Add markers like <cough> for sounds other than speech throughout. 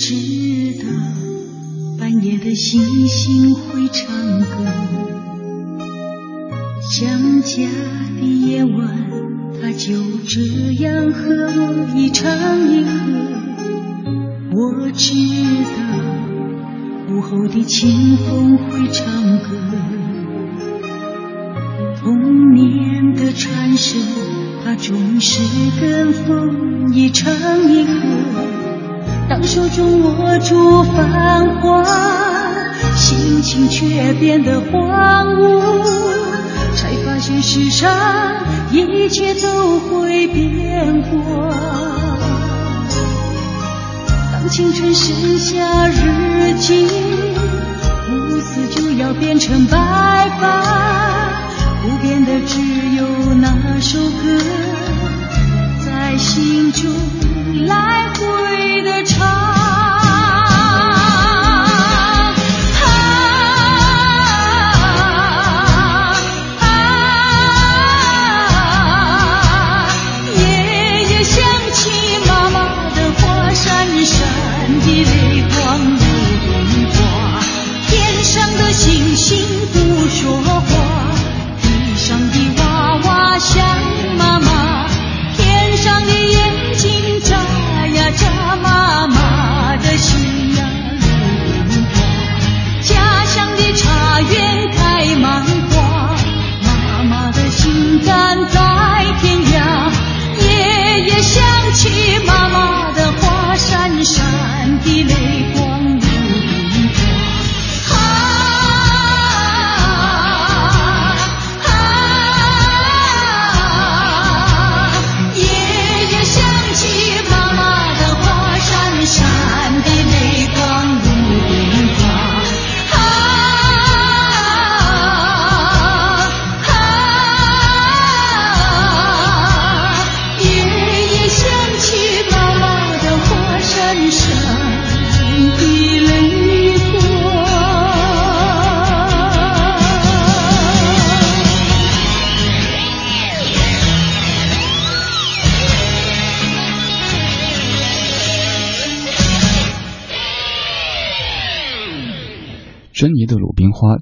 我知道半夜的星星会唱歌，想家的夜晚，它就这样和我一唱一和。我知道午后的清风会唱歌，童年的蝉声，它总是跟风一唱一和。当手中握住繁华，心情却变得荒芜，才发现世上一切都会变化。当青春剩下日记，乌丝就要变成白发，不变的只有那首歌，在心中来回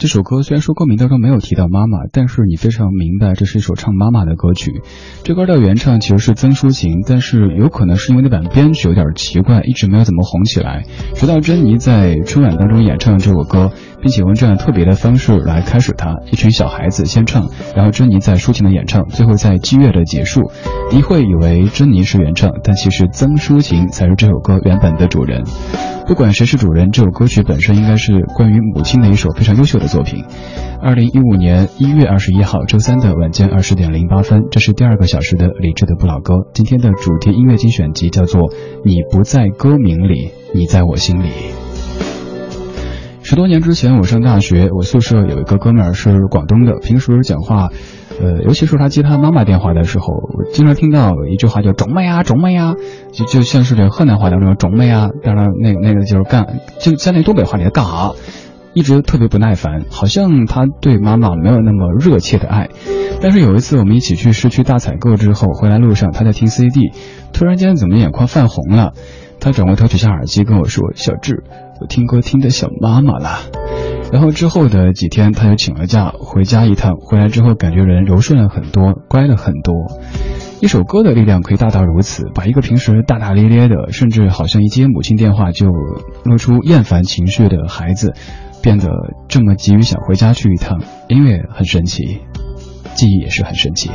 这首歌虽然说歌名当中没有提到妈妈，但是你非常明白这是一首唱妈妈的歌曲。这歌的原唱其实是曾淑琴，但是有可能是因为那版编曲有点奇怪，一直没有怎么红起来。直到珍妮在春晚当中演唱这首歌，并且用这样特别的方式来开始它，一群小孩子先唱，然后珍妮再抒情的演唱，最后在激越的结束。你会以为珍妮是原唱，但其实曾淑琴才是这首歌原本的主人。不管谁是主人，这首歌曲本身应该是关于母亲的一首非常优秀的作品。二零一五年一月二十一号周三的晚间二十点零八分，这是第二个小时的理智的不老歌。今天的主题音乐精选集叫做《你不在歌名里，你在我心里》。十多年之前，我上大学，我宿舍有一个哥们儿是广东的，平时讲话，呃，尤其是他接他妈妈电话的时候，经常听到一句话叫“肿妹呀，肿妹呀”，就就像是这河南话当中“种妹啊”，当然那那个就是干，就在那东北话里的干啥，一直特别不耐烦，好像他对妈妈没有那么热切的爱。但是有一次我们一起去市区大采购之后，回来路上他在听 CD，突然间怎么眼眶泛红了，他转过头取下耳机跟我说：“小智。”我听歌听得想妈妈了，然后之后的几天，他就请了假回家一趟。回来之后，感觉人柔顺了很多，乖了很多。一首歌的力量可以大到如此，把一个平时大大咧咧的，甚至好像一接母亲电话就露出厌烦情绪的孩子，变得这么急于想回家去一趟。音乐很神奇，记忆也是很神奇。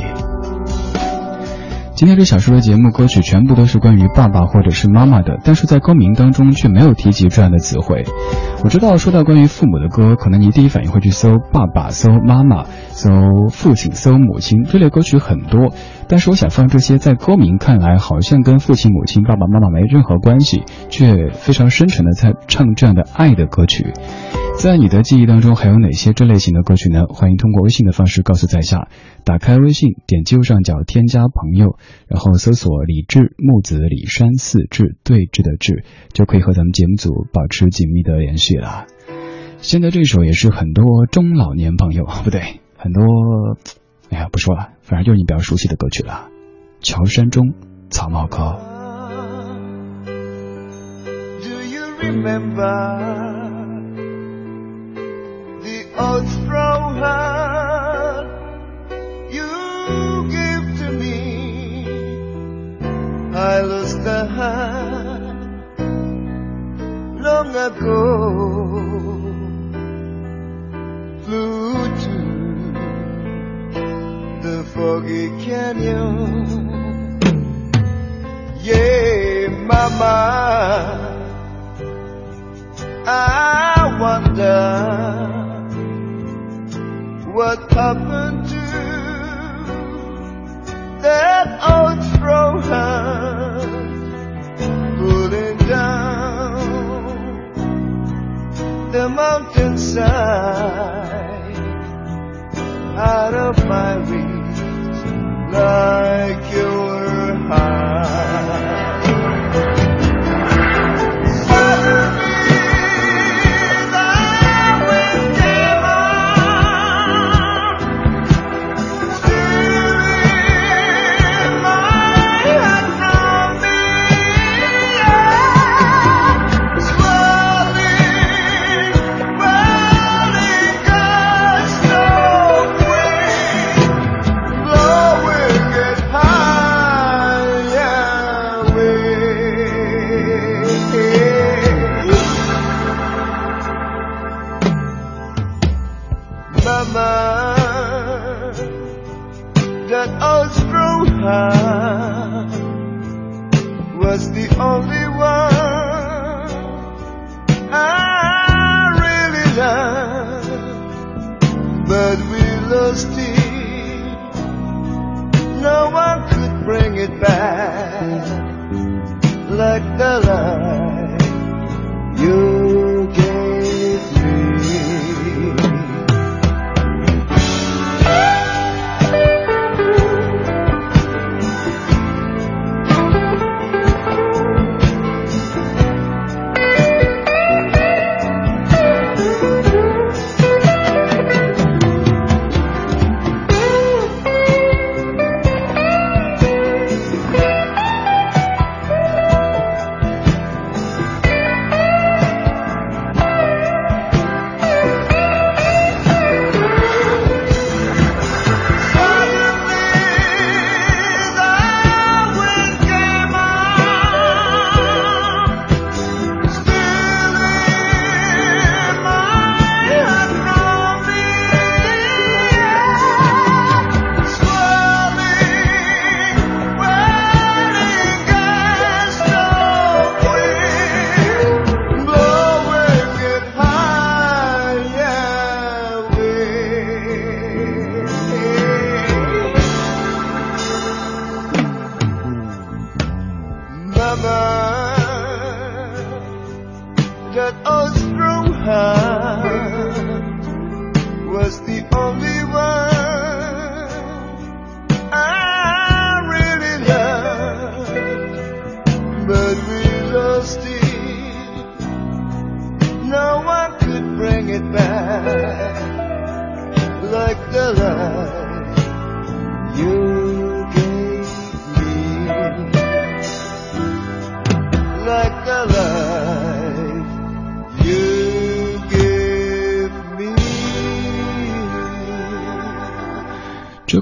今天这小说的节目歌曲全部都是关于爸爸或者是妈妈的，但是在歌名当中却没有提及这样的词汇。我知道说到关于父母的歌，可能你第一反应会去搜爸爸、搜妈妈、搜父亲、搜母亲这类歌曲很多，但是我想放这些在歌名看来好像跟父亲、母亲、爸爸妈妈没任何关系，却非常深沉的在唱这样的爱的歌曲。在你的记忆当中还有哪些这类型的歌曲呢？欢迎通过微信的方式告诉在下。打开微信，点击右上角添加朋友，然后搜索李志木子李山四志对峙的志，就可以和咱们节目组保持紧密的联系了。现在这首也是很多中老年朋友不对，很多，哎呀不说了，反正就是你比较熟悉的歌曲了。乔山中草帽歌。Do you remember the old straw you gave to me? I lost the hat long ago. Flew to the foggy canyon. Yeah, mama. I wonder what happened to that old straw hat pulling down the mountainside out of my reach like you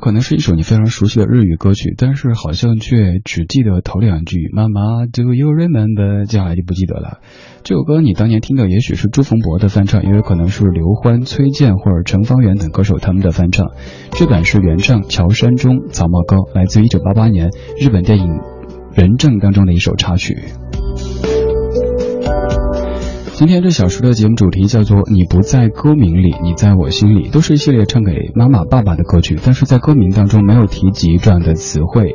可能是一首你非常熟悉的日语歌曲，但是好像却只记得头两句“妈妈 Do you remember”，接下来就不记得了。这首歌你当年听的也许是朱逢博的翻唱，也有可能是刘欢、崔健或者陈方圆等歌手他们的翻唱。这版是原唱乔山中《草帽高》，来自于1988年日本电影《人证》当中的一首插曲。今天这小时的节目主题叫做“你不在歌名里，你在我心里”，都是一系列唱给妈妈、爸爸的歌曲，但是在歌名当中没有提及这样的词汇。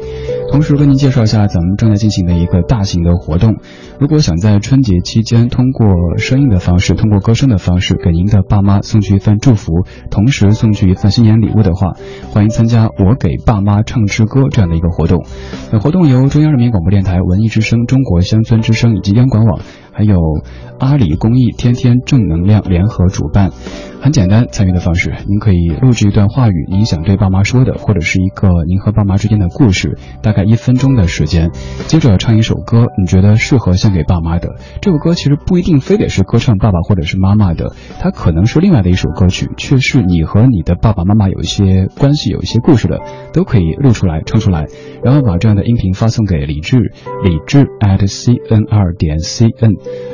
同时为您介绍一下咱们正在进行的一个大型的活动。如果想在春节期间通过声音的方式，通过歌声的方式给您的爸妈送去一份祝福，同时送去一份新年礼物的话，欢迎参加“我给爸妈唱支歌”这样的一个活动。本活动由中央人民广播电台文艺之声、中国乡村之声以及央广网。还有 <laughs> 阿里公益天天正能量联合主办，很简单，参与的方式，您可以录制一段话语，您想对爸妈说的，或者是一个您和爸妈之间的故事，大概一分钟的时间，接着唱一首歌，你觉得适合献给爸妈的。这首歌其实不一定非得是歌唱爸爸或者是妈妈的，它可能是另外的一首歌曲，却是你和你的爸爸妈妈有一些关系、有一些故事的，都可以录出来唱出来，然后把这样的音频发送给李志，李志 at c n 二点 c n。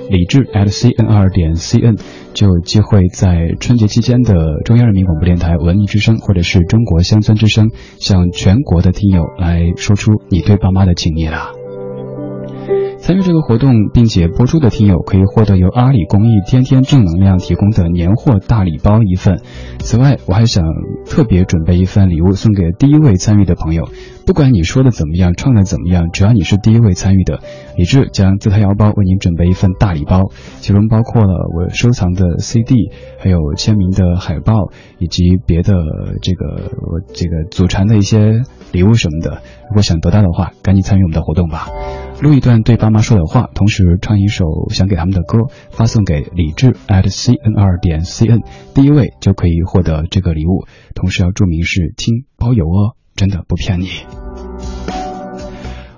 李志 at cnr 点 cn 就有机会在春节期间的中央人民广播电台文艺之声或者是中国乡村之声，向全国的听友来说出你对爸妈的情谊啦。参与这个活动并且播出的听友可以获得由阿里公益天天正能量提供的年货大礼包一份。此外，我还想特别准备一份礼物送给第一位参与的朋友。不管你说的怎么样，唱的怎么样，只要你是第一位参与的，李志将自掏腰包为您准备一份大礼包，其中包括了我收藏的 CD，还有签名的海报，以及别的这个我这个祖传的一些礼物什么的。如果想得到的话，赶紧参与我们的活动吧。录一段对爸妈说的话，同时唱一首想给他们的歌，发送给李志 at cnr 点 cn，第一位就可以获得这个礼物，同时要注明是听包邮哦，真的不骗你。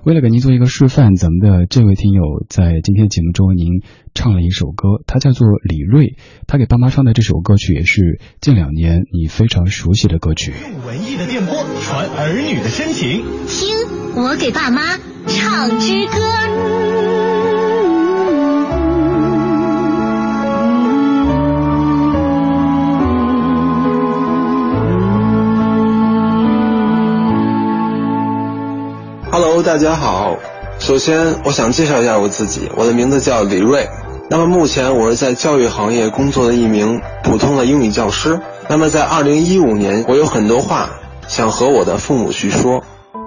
为了给您做一个示范，咱们的这位听友在今天节目中为您唱了一首歌，他叫做李锐，他给爸妈唱的这首歌曲也是近两年你非常熟悉的歌曲。用文艺的电波传儿女的深情。听我给爸妈唱支歌。Hello，大家好。首先，我想介绍一下我自己，我的名字叫李瑞。那么目前我是在教育行业工作的一名普通的英语教师。那么在2015年，我有很多话想和我的父母去说。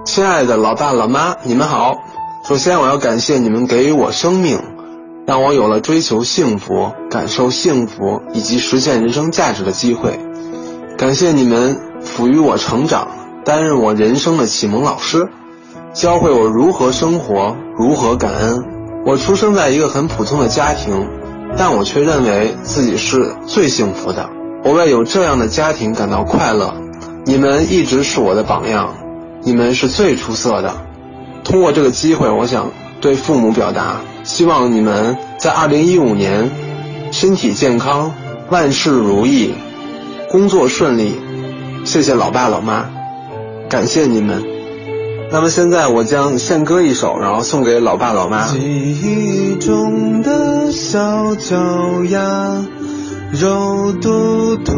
亲爱的老爸老妈，你们好。首先，我要感谢你们给予我生命，让我有了追求幸福、感受幸福以及实现人生价值的机会。感谢你们抚育我成长，担任我人生的启蒙老师。教会我如何生活，如何感恩。我出生在一个很普通的家庭，但我却认为自己是最幸福的。我为有这样的家庭感到快乐。你们一直是我的榜样，你们是最出色的。通过这个机会，我想对父母表达，希望你们在2015年身体健康，万事如意，工作顺利。谢谢老爸老妈，感谢你们。那么现在我将献歌一首，然后送给老爸老妈。记忆中的小脚丫，肉嘟嘟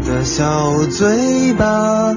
的小嘴巴，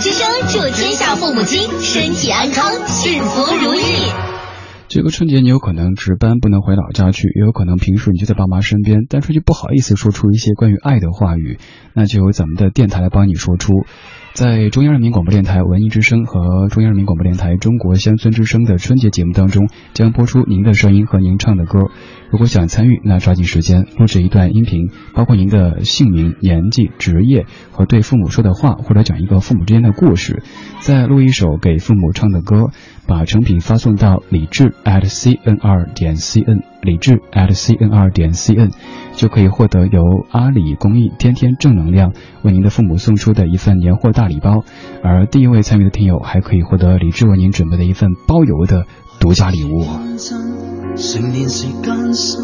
之声祝天下父母亲身体安康，幸福如意。这个春节你有可能值班不能回老家去，也有可能平时你就在爸妈身边，但是就不好意思说出一些关于爱的话语，那就由咱们的电台来帮你说出。在中央人民广播电台文艺之声和中央人民广播电台中国乡村之声的春节节目当中，将播出您的声音和您唱的歌。如果想参与，那抓紧时间录制一段音频，包括您的姓名、年纪、职业和对父母说的话，或者讲一个父母之间的故事，再录一首给父母唱的歌，把成品发送到李智 at cnr 点 cn，李智 at cnr 点 cn，就可以获得由阿里公益天天正能量为您的父母送出的一份年货大礼包，而第一位参与的听友还可以获得李智为您准备的一份包邮的独家礼物。成年时艰辛，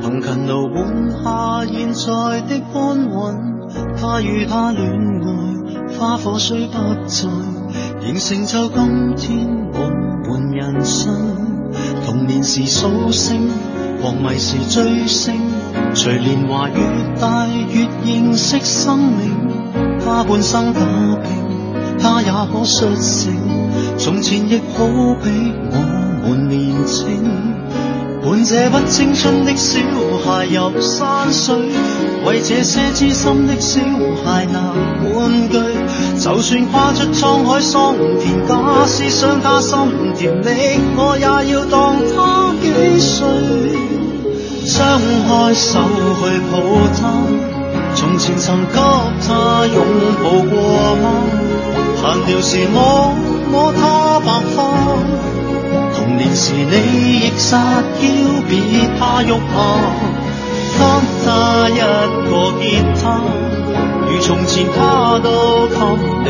凭勤劳换下现在的安稳。他与他恋爱，花火虽不在，仍成就今天我们人生。童年时数星，狂迷时追星，随年华越大越认识生命。他半生打拼，他也可率性。从前亦好比我们年青。伴这不青春的小孩游山水，为这些知心的小孩拿玩具。就算跨出沧海桑田，假使想他心甜蜜，我也要当他几岁。张开手去抱他，从前曾给他拥抱过吗？闲聊时摸摸他白发。时你亦撒娇，别怕肉麻，给他一个吉他，如从前他都给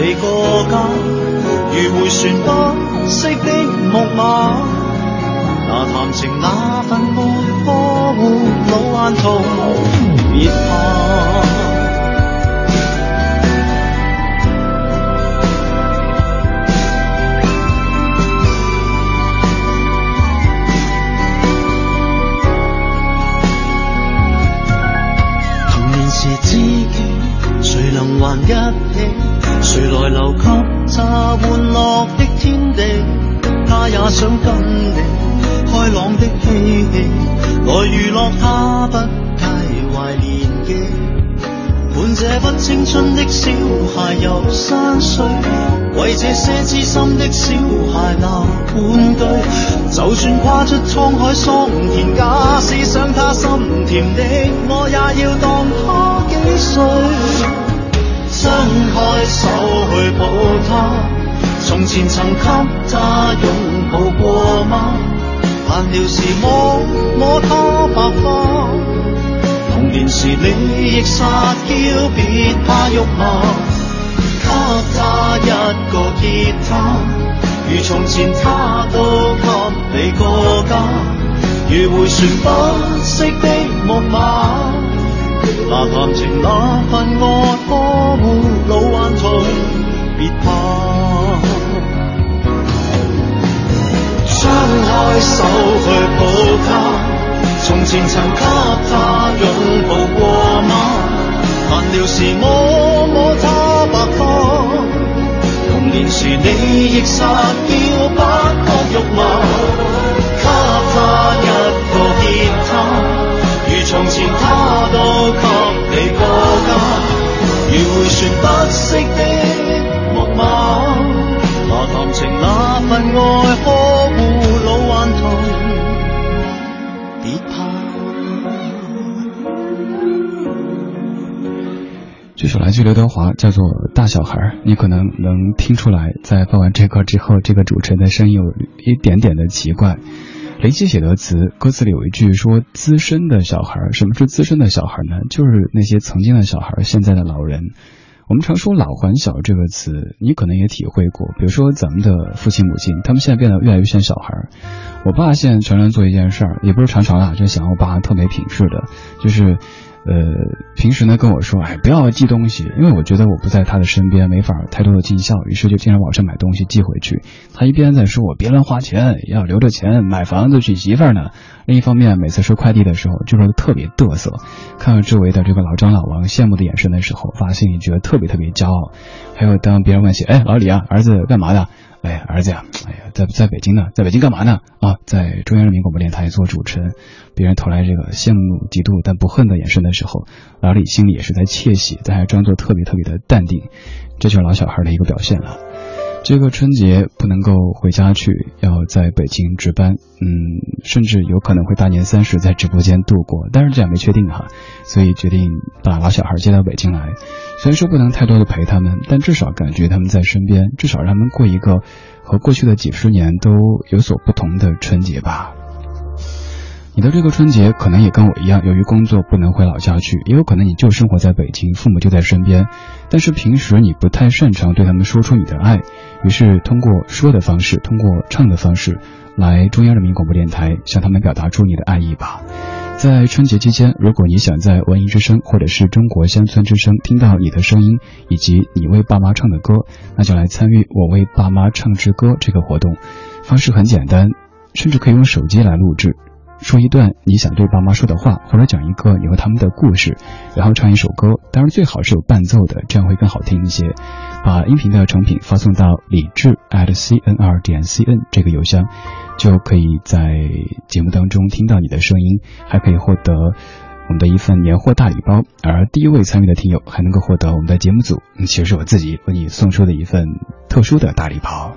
你过家，如回旋不息的木马，那谈情那份爱呵护老顽童，别怕。这些知心的小孩拿玩具。就算跨出沧海桑田，假使想他心甜的，我也要当他几岁。张开手去抱他，从前曾给他拥抱过吗？闲聊时摸摸他白发，童年时你亦撒娇，别怕肉麻。吉他，如从前他都给你过家，如回旋不息的木马。那谈情那份爱呵护老顽童，别怕。张开手去抱他，从前曾给他拥抱过吗？闲聊时摸摸他白发，年时你亦撒娇不觉肉麻，给他一个吉他。如从前他都给你过家，如回旋不息的木马，那谈情那份爱这首来自刘德华，叫做《大小孩》，你可能能听出来，在放完这歌之后，这个主持人的声音有一点点的奇怪。雷奇写的词，歌词里有一句说：“资深的小孩，什么是资深的小孩呢？就是那些曾经的小孩，现在的老人。我们常说‘老还小’这个词，你可能也体会过。比如说咱们的父亲母亲，他们现在变得越来越像小孩。我爸现在常常做一件事儿，也不是常常啊，就想我爸特没品质的，就是呃，平时呢跟我说，哎，不要寄东西，因为我觉得我不在他的身边，没法太多的尽孝，于是就经常网上买东西寄回去。他一边在说我别乱花钱，要留着钱买房子娶媳妇呢，另一方面每次收快递的时候就说特别嘚瑟，看到周围的这个老张老王羡慕的眼神的时候，发现里觉得特别特别骄傲。还有当别人问起，哎，老李啊，儿子干嘛的？哎，儿子呀，哎呀，在在北京呢，在北京干嘛呢？啊，在中央人民广播电台做主持人。别人投来这个羡慕、嫉妒但不恨的眼神的时候，老李心里也是在窃喜，但还装作特别特别的淡定。这就是老小孩的一个表现了。这个春节不能够回家去，要在北京值班，嗯，甚至有可能会大年三十在直播间度过，但是这样没确定哈，所以决定把老小孩接到北京来。虽然说不能太多的陪他们，但至少感觉他们在身边，至少让他们过一个和过去的几十年都有所不同的春节吧。你的这个春节可能也跟我一样，由于工作不能回老家去，也有可能你就生活在北京，父母就在身边，但是平时你不太擅长对他们说出你的爱，于是通过说的方式，通过唱的方式，来中央人民广播电台向他们表达出你的爱意吧。在春节期间，如果你想在文艺之声或者是中国乡村之声听到你的声音以及你为爸妈唱的歌，那就来参与我为爸妈唱支歌这个活动，方式很简单，甚至可以用手机来录制。说一段你想对爸妈说的话，或者讲一个你和他们的故事，然后唱一首歌，当然最好是有伴奏的，这样会更好听一些。把音频的成品发送到李智 at cnr 点 cn 这个邮箱，就可以在节目当中听到你的声音，还可以获得我们的一份年货大礼包。而第一位参与的听友还能够获得我们的节目组，其实是我自己为你送出的一份特殊的大礼包。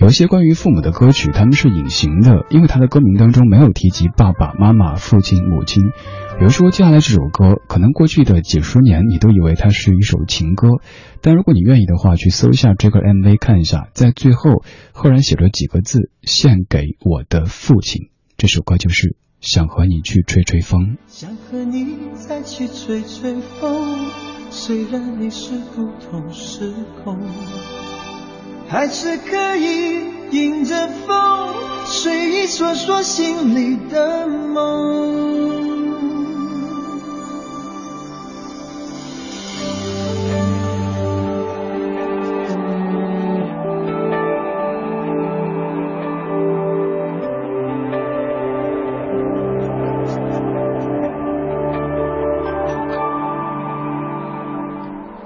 有一些关于父母的歌曲，他们是隐形的，因为他的歌名当中没有提及爸爸妈妈、父亲、母亲。比如说接下来这首歌，可能过去的几十年你都以为它是一首情歌，但如果你愿意的话，去搜一下这个 MV 看一下，在最后赫然写着几个字：“献给我的父亲。”这首歌就是想和你去吹吹风。想和你再去吹吹风，虽然你是不同时空。还是可以迎着风，随意说说心里的梦。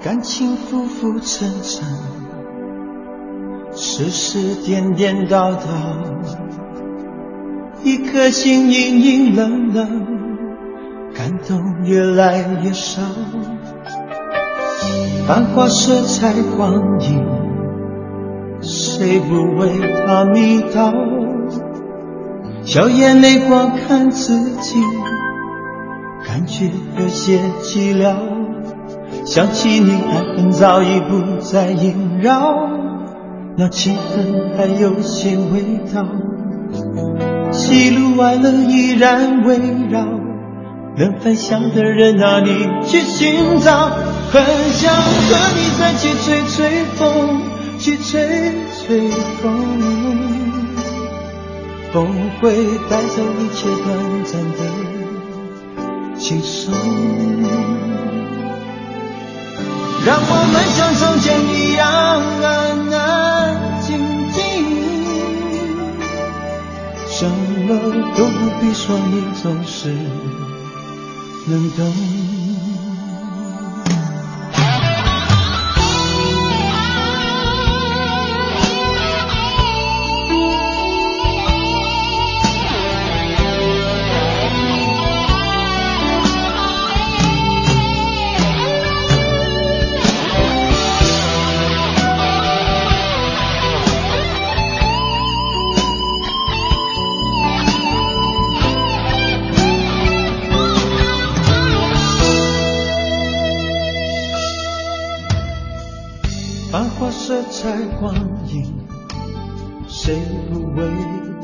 感情浮浮沉沉。世事颠颠倒倒，一颗心阴阴冷冷，感动越来越少。繁华色彩光影，谁不为它迷倒？笑眼泪光看自己，感觉有些寂寥。想起你，爱恨早已不再萦绕。那气氛还有些味道，喜怒哀乐依然围绕，能分享的人哪里去寻找？很想和你再去吹吹风，去吹吹风，风会带走一切短暂的轻松，让我们像从前一样安安。什么都不必说，你总是能懂。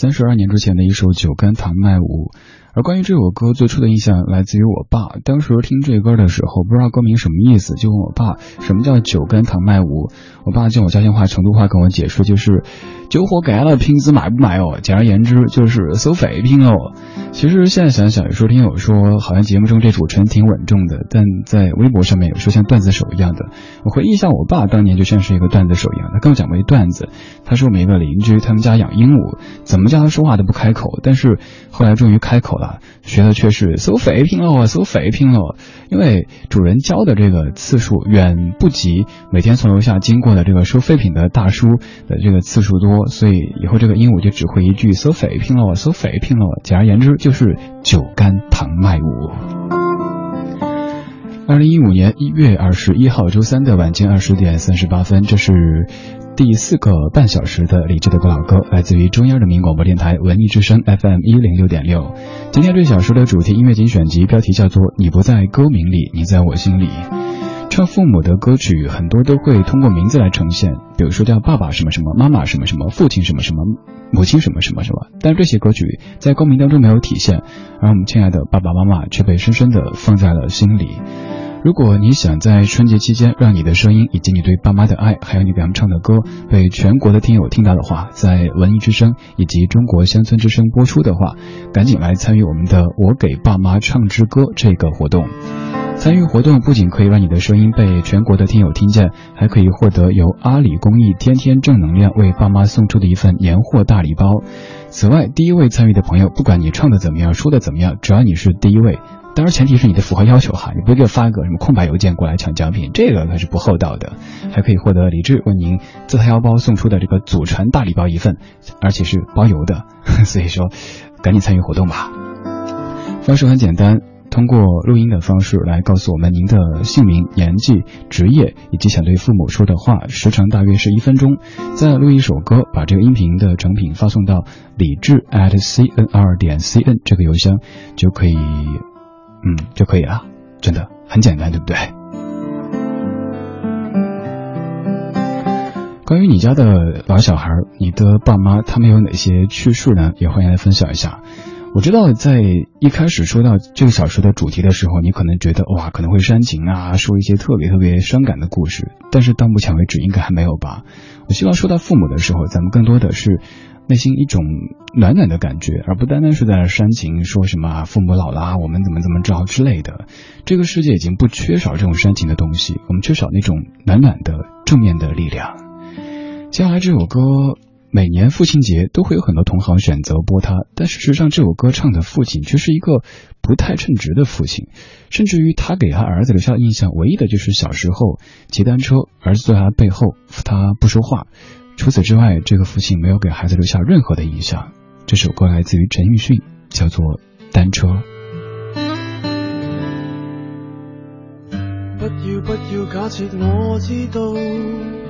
三十二年之前的一首《酒干倘卖无》，而关于这首歌最初的印象来自于我爸。当时听这歌的时候，不知道歌名什么意思，就问我爸什么叫“酒干倘卖无”。我爸就用我家乡话、成都话跟我解释，就是酒喝干了，瓶子卖不卖哦？简而言之，就是收废品哦。其实现在想想，有时候听友说，好像节目中这主持人挺稳重的，但在微博上面有时候像段子手一样的。我回忆一下，我爸当年就像是一个段子手一样，他跟我讲过一段子。他说我们一个邻居，他们家养鹦鹉，怎么叫他说话都不开口，但是后来终于开口了，学的却是收废品了，收废品了。因为主人教的这个次数远不及每天从楼下经过的这个收废品的大叔的这个次数多，所以以后这个鹦鹉就只会一句收废品了，收废品了。简而言之，就是酒干倘卖无。二零一五年一月二十一号周三的晚间二十点三十八分，这是第四个半小时的理智的不老歌，来自于中央人民广播电台文艺之声 FM 一零六点六。今天这小时的主题音乐精选集标题叫做“你不在歌名里，你在我心里”。唱父母的歌曲很多都会通过名字来呈现，比如说叫爸爸什么什么，妈妈什么什么，父亲什么什么，母亲什么什么什么。但这些歌曲在歌名当中没有体现，而我们亲爱的爸爸妈妈却被深深的放在了心里。如果你想在春节期间让你的声音以及你对爸妈的爱，还有你给他们唱的歌被全国的听友听到的话，在文艺之声以及中国乡村之声播出的话，赶紧来参与我们的“我给爸妈唱支歌”这个活动。参与活动不仅可以让你的声音被全国的听友听见，还可以获得由阿里公益天天正能量为爸妈送出的一份年货大礼包。此外，第一位参与的朋友，不管你唱的怎么样，说的怎么样，只要你是第一位，当然前提是你的符合要求哈，你不给我发个什么空白邮件过来抢奖品，这个可是不厚道的。还可以获得李志为您自掏腰包送出的这个祖传大礼包一份，而且是包邮的。<laughs> 所以说，赶紧参与活动吧。方式很简单。通过录音的方式来告诉我们您的姓名、年纪、职业以及想对父母说的话，时长大约是一分钟。再录一首歌，把这个音频的成品发送到李智 at cnr 点 cn 这个邮箱，就可以，嗯，就可以了。真的很简单，对不对？关于你家的老小孩，你的爸妈他们有哪些趣事呢？也欢迎来分享一下。我知道，在一开始说到这个小说的主题的时候，你可能觉得哇，可能会煽情啊，说一些特别特别伤感的故事。但是到目前为止，应该还没有吧？<laughs> 我希望说到父母的时候，咱们更多的是内心一种暖暖的感觉，而不单单是在那煽情，说什么父母老了，我们怎么怎么着之类的。这个世界已经不缺少这种煽情的东西，我们缺少那种暖暖的正面的力量。接下来这首歌。每年父亲节都会有很多同行选择播他，但事实上这首歌唱的父亲却是一个不太称职的父亲，甚至于他给他儿子留下的印象，唯一的就是小时候骑单车，儿子坐在他背后，他不说话。除此之外，这个父亲没有给孩子留下任何的印象。这首歌来自于陈奕迅，叫做《单车》。不要不要假设我知道。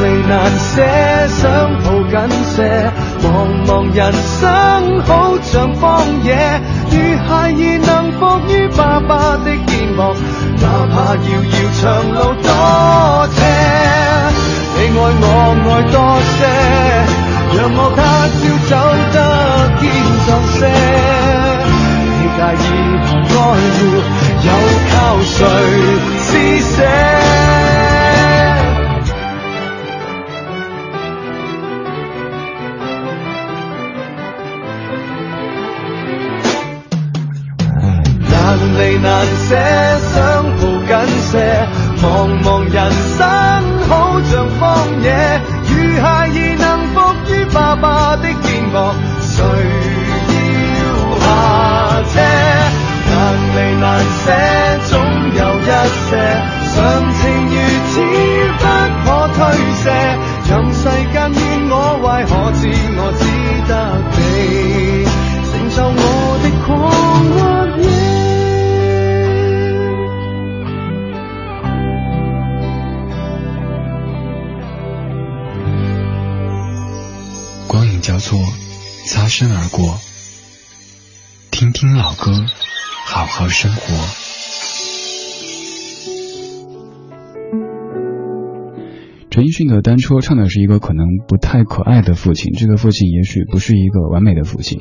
离难舍，想抱紧些。茫茫人生好像荒野，如孩儿能伏于爸爸的肩膊，哪怕遥遥长路多斜。你爱我爱多些，让我他朝走得坚壮些。你介意何爱护，又靠谁施舍？茫茫身而过。听听老歌，好好生活。陈奕迅的《单车》唱的是一个可能不太可爱的父亲，这个父亲也许不是一个完美的父亲，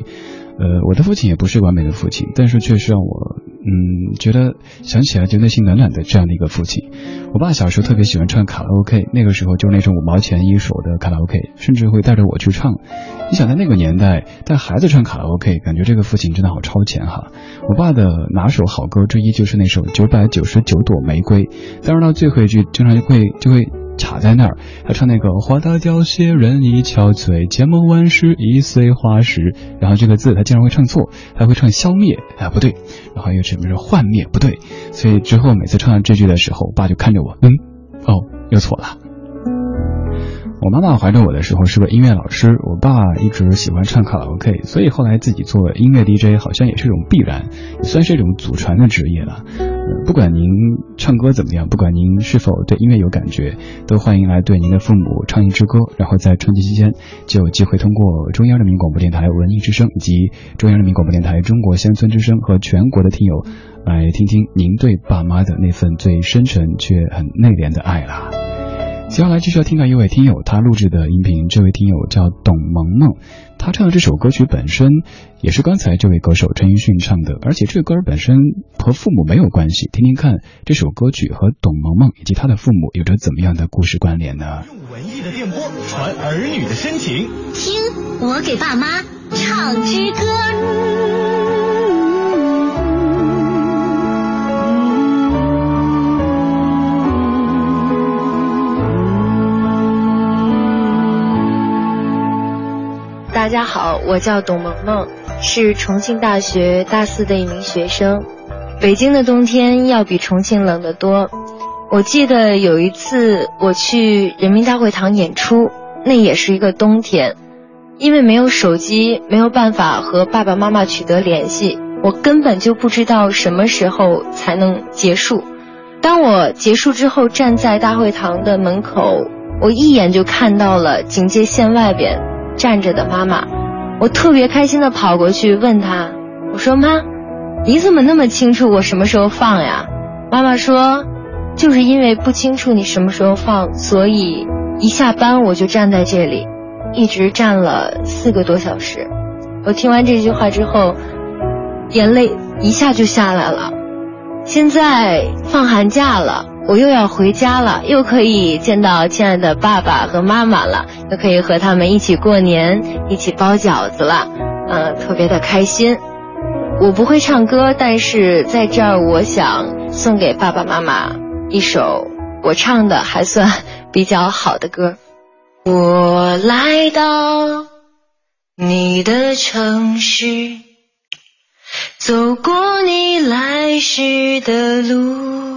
呃，我的父亲也不是完美的父亲，但是却是让我嗯觉得想起来就内心暖暖的这样的一个父亲。我爸小时候特别喜欢唱卡拉 OK，那个时候就那种五毛钱一首的卡拉 OK，甚至会带着我去唱。你想在那个年代带孩子唱卡拉 OK，感觉这个父亲真的好超前哈。我爸的拿手好歌之一就是那首《九百九十九朵玫瑰》，当然到最后一句经常就会就会。卡在那儿，他唱那个“花大凋谢，人已憔悴，千梦万世已随花时”，然后这个字他经常会唱错，还会唱消灭，啊不对，然后又什么说幻灭，不对，所以之后每次唱到这句的时候，我爸就看着我，嗯，哦，又错了。我妈妈怀着我的时候是个音乐老师，我爸一直喜欢唱卡拉 OK，所以后来自己做音乐 DJ 好像也是一种必然，也算是一种祖传的职业了。不管您唱歌怎么样，不管您是否对音乐有感觉，都欢迎来对您的父母唱一支歌，然后在春节期间就有机会通过中央人民广播电台文艺之声以及中央人民广播电台中国乡村之声和全国的听友来听听您对爸妈的那份最深沉却很内敛的爱啦。接下来继续要听到一位听友他录制的音频，这位听友叫董萌萌，他唱的这首歌曲本身也是刚才这位歌手陈奕迅唱的，而且这个歌本身和父母没有关系，听听看这首歌曲和董萌萌以及他的父母有着怎么样的故事关联呢？用文艺的电波传儿女的深情，听我给爸妈唱支歌。大家好，我叫董萌萌，是重庆大学大四的一名学生。北京的冬天要比重庆冷得多。我记得有一次我去人民大会堂演出，那也是一个冬天，因为没有手机，没有办法和爸爸妈妈取得联系，我根本就不知道什么时候才能结束。当我结束之后，站在大会堂的门口，我一眼就看到了警戒线外边。站着的妈妈，我特别开心的跑过去问她，我说妈，你怎么那么清楚我什么时候放呀？妈妈说，就是因为不清楚你什么时候放，所以一下班我就站在这里，一直站了四个多小时。我听完这句话之后，眼泪一下就下来了。现在放寒假了。我又要回家了，又可以见到亲爱的爸爸和妈妈了，又可以和他们一起过年，一起包饺子了，嗯，特别的开心。我不会唱歌，但是在这儿，我想送给爸爸妈妈一首我唱的还算比较好的歌。我来到你的城市，走过你来时的路。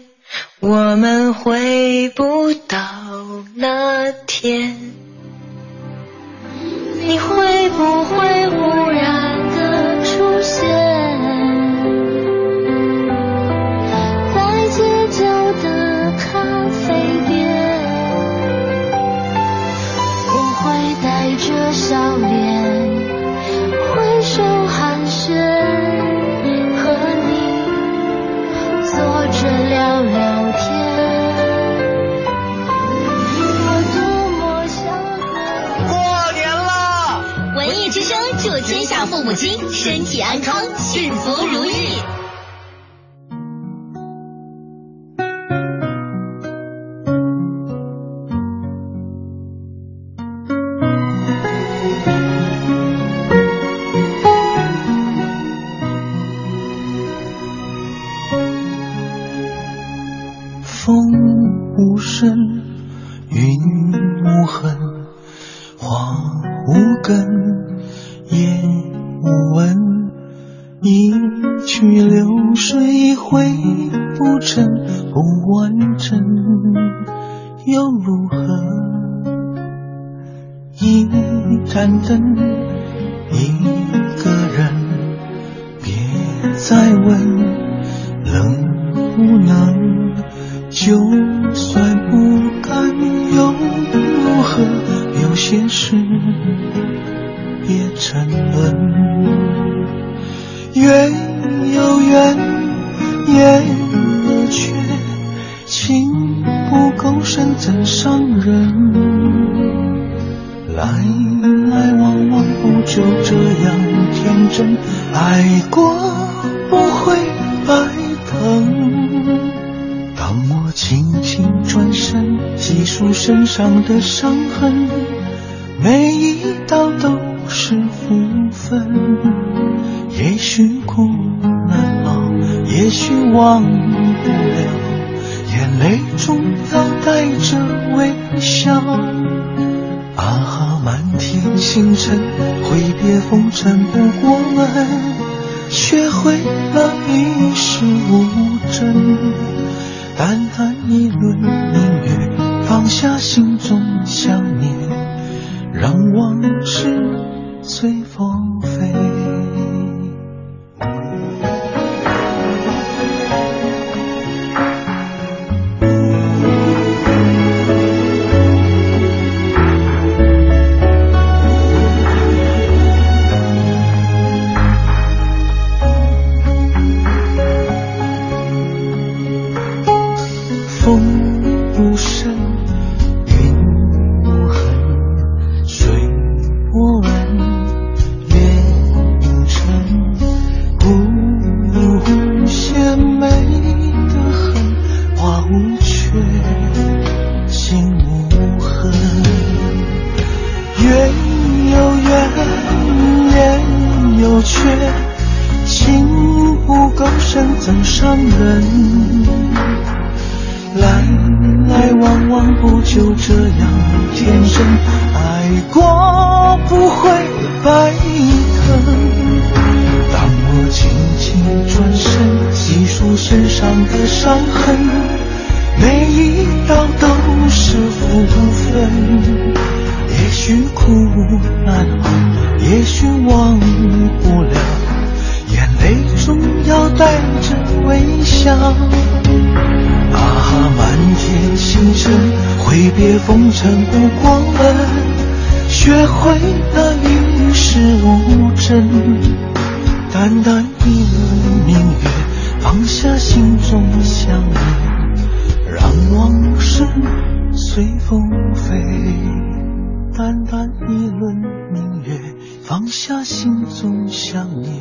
我们回不到那天，你会不会母亲身体安康，幸福如意。一道都是福分。也许苦难熬，也许忘不了，眼泪中要带着微笑。啊，满天星辰，挥别风尘不过问，学会了一世无争。身上的伤痕，每一道都是福分。也许苦难，也许忘不了，眼泪中要带着微笑。啊，满天星辰，挥别风尘不过问，学会了与世无争。淡淡一轮明月，放下心中想念，让往事随风飞。淡淡一轮明月，放下心中想念，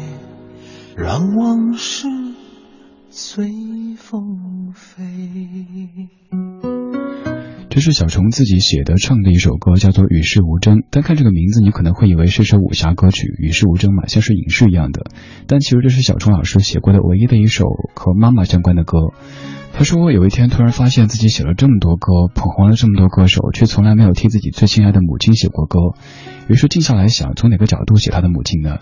让往事随风飞。这是小虫自己写的唱的一首歌，叫做《与世无争》。单看这个名字，你可能会以为是首武侠歌曲，《与世无争》嘛，像是影视一样的。但其实这是小虫老师写过的唯一的一首和妈妈相关的歌。他说有一天突然发现自己写了这么多歌，捧红了这么多歌手，却从来没有替自己最亲爱的母亲写过歌。于是静下来想，从哪个角度写他的母亲呢？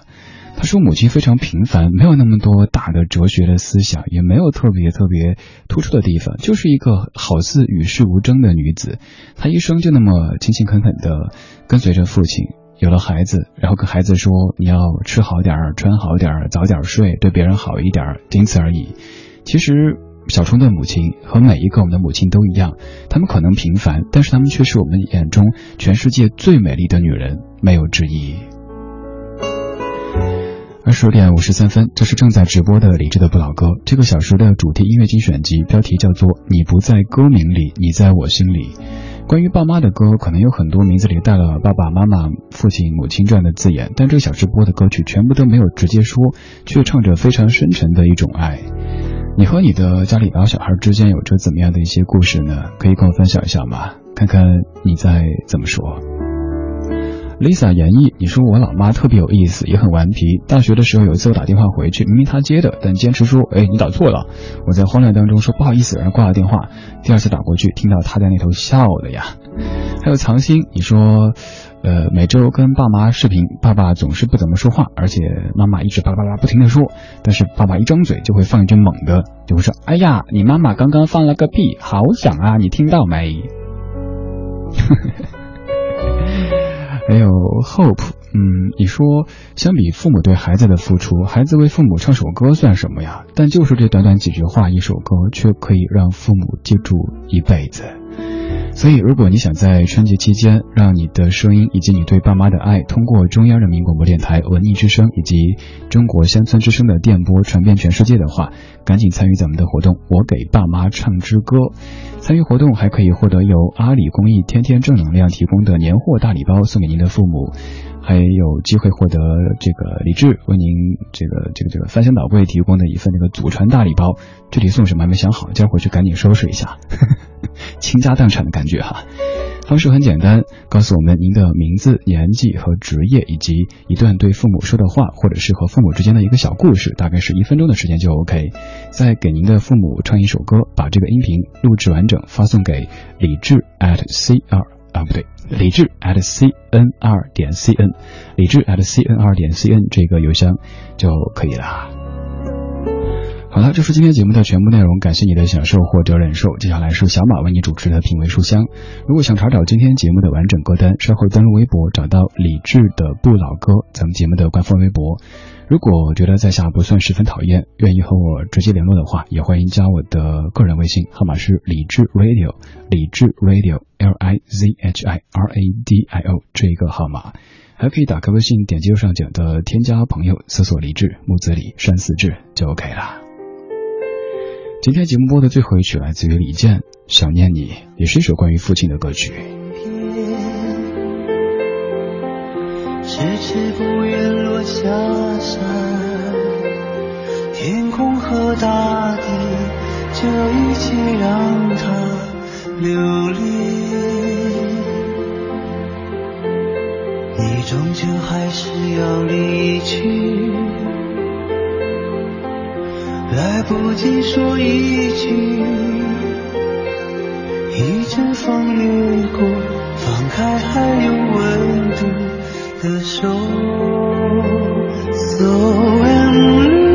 他说母亲非常平凡，没有那么多大的哲学的思想，也没有特别特别突出的地方，就是一个好似与世无争的女子。她一生就那么勤勤恳恳的跟随着父亲，有了孩子，然后跟孩子说你要吃好点儿，穿好点儿，早点睡，对别人好一点儿，仅此而已。其实小虫的母亲和每一个我们的母亲都一样，她们可能平凡，但是她们却是我们眼中全世界最美丽的女人，没有之一。二十点五十三分，这是正在直播的李志的不老歌。这个小时的主题音乐精选集，标题叫做《你不在歌名里，你在我心里》。关于爸妈的歌，可能有很多名字里带了爸爸妈妈、父亲、母亲这样的字眼，但这个小时播的歌曲全部都没有直接说，却唱着非常深沉的一种爱。你和你的家里老小孩之间有着怎么样的一些故事呢？可以跟我分享一下吗？看看你在怎么说。Lisa 演绎，你说我老妈特别有意思，也很顽皮。大学的时候有一次我打电话回去，明明她接的，但坚持说，哎，你打错了。我在慌乱当中说不好意思，然后挂了电话。第二次打过去，听到她在那头笑了呀。还有藏心，你说，呃，每周跟爸妈视频，爸爸总是不怎么说话，而且妈妈一直巴拉巴拉不停的说，但是爸爸一张嘴就会放一句猛的，就会说，哎呀，你妈妈刚刚放了个屁，好响啊，你听到没？<laughs> 还有 Hope，嗯，你说相比父母对孩子的付出，孩子为父母唱首歌算什么呀？但就是这短短几句话，一首歌却可以让父母记住一辈子。所以，如果你想在春节期间让你的声音以及你对爸妈的爱，通过中央人民广播电台文艺之声以及中国乡村之声的电波传遍全世界的话，赶紧参与咱们的活动。我给爸妈唱支歌，参与活动还可以获得由阿里公益天天正能量提供的年货大礼包送给您的父母，还有机会获得这个李志为您这个这个这个翻箱倒柜提供的一份这个祖传大礼包。具体送什么还没想好，今儿回去赶紧收拾一下。<laughs> 倾家荡产的感觉哈，方式很简单，告诉我们您的名字、年纪和职业，以及一段对父母说的话，或者是和父母之间的一个小故事，大概是一分钟的时间就 OK。再给您的父母唱一首歌，把这个音频录制完整发送给李志 at c 二啊不对，李志 at c n 二点 c n，李志 at c n 二点 c n 这个邮箱就可以了。好了，这是今天节目的全部内容，感谢你的享受或者忍受。接下来是小马为你主持的品味书香。如果想查找今天节目的完整歌单，稍后登录微博找到李志的不老歌，咱们节目的官方微博。如果觉得在下不算十分讨厌，愿意和我直接联络的话，也欢迎加我的个人微信，号码是李志 Radio，李志 Radio L I Z H I R A D I O 这一个号码。还可以打开微信，点击右上角的添加朋友，搜索李志木子李山寺志就 OK 了。今天节目播的最后一曲来自于李健，《想念你》，也是一首关于父亲的歌曲。迟迟不愿落下山，天空和大地，这一切让它留恋。你终究还是要离去。来不及说一句，一阵风掠过，放开还有温度的手。So I'm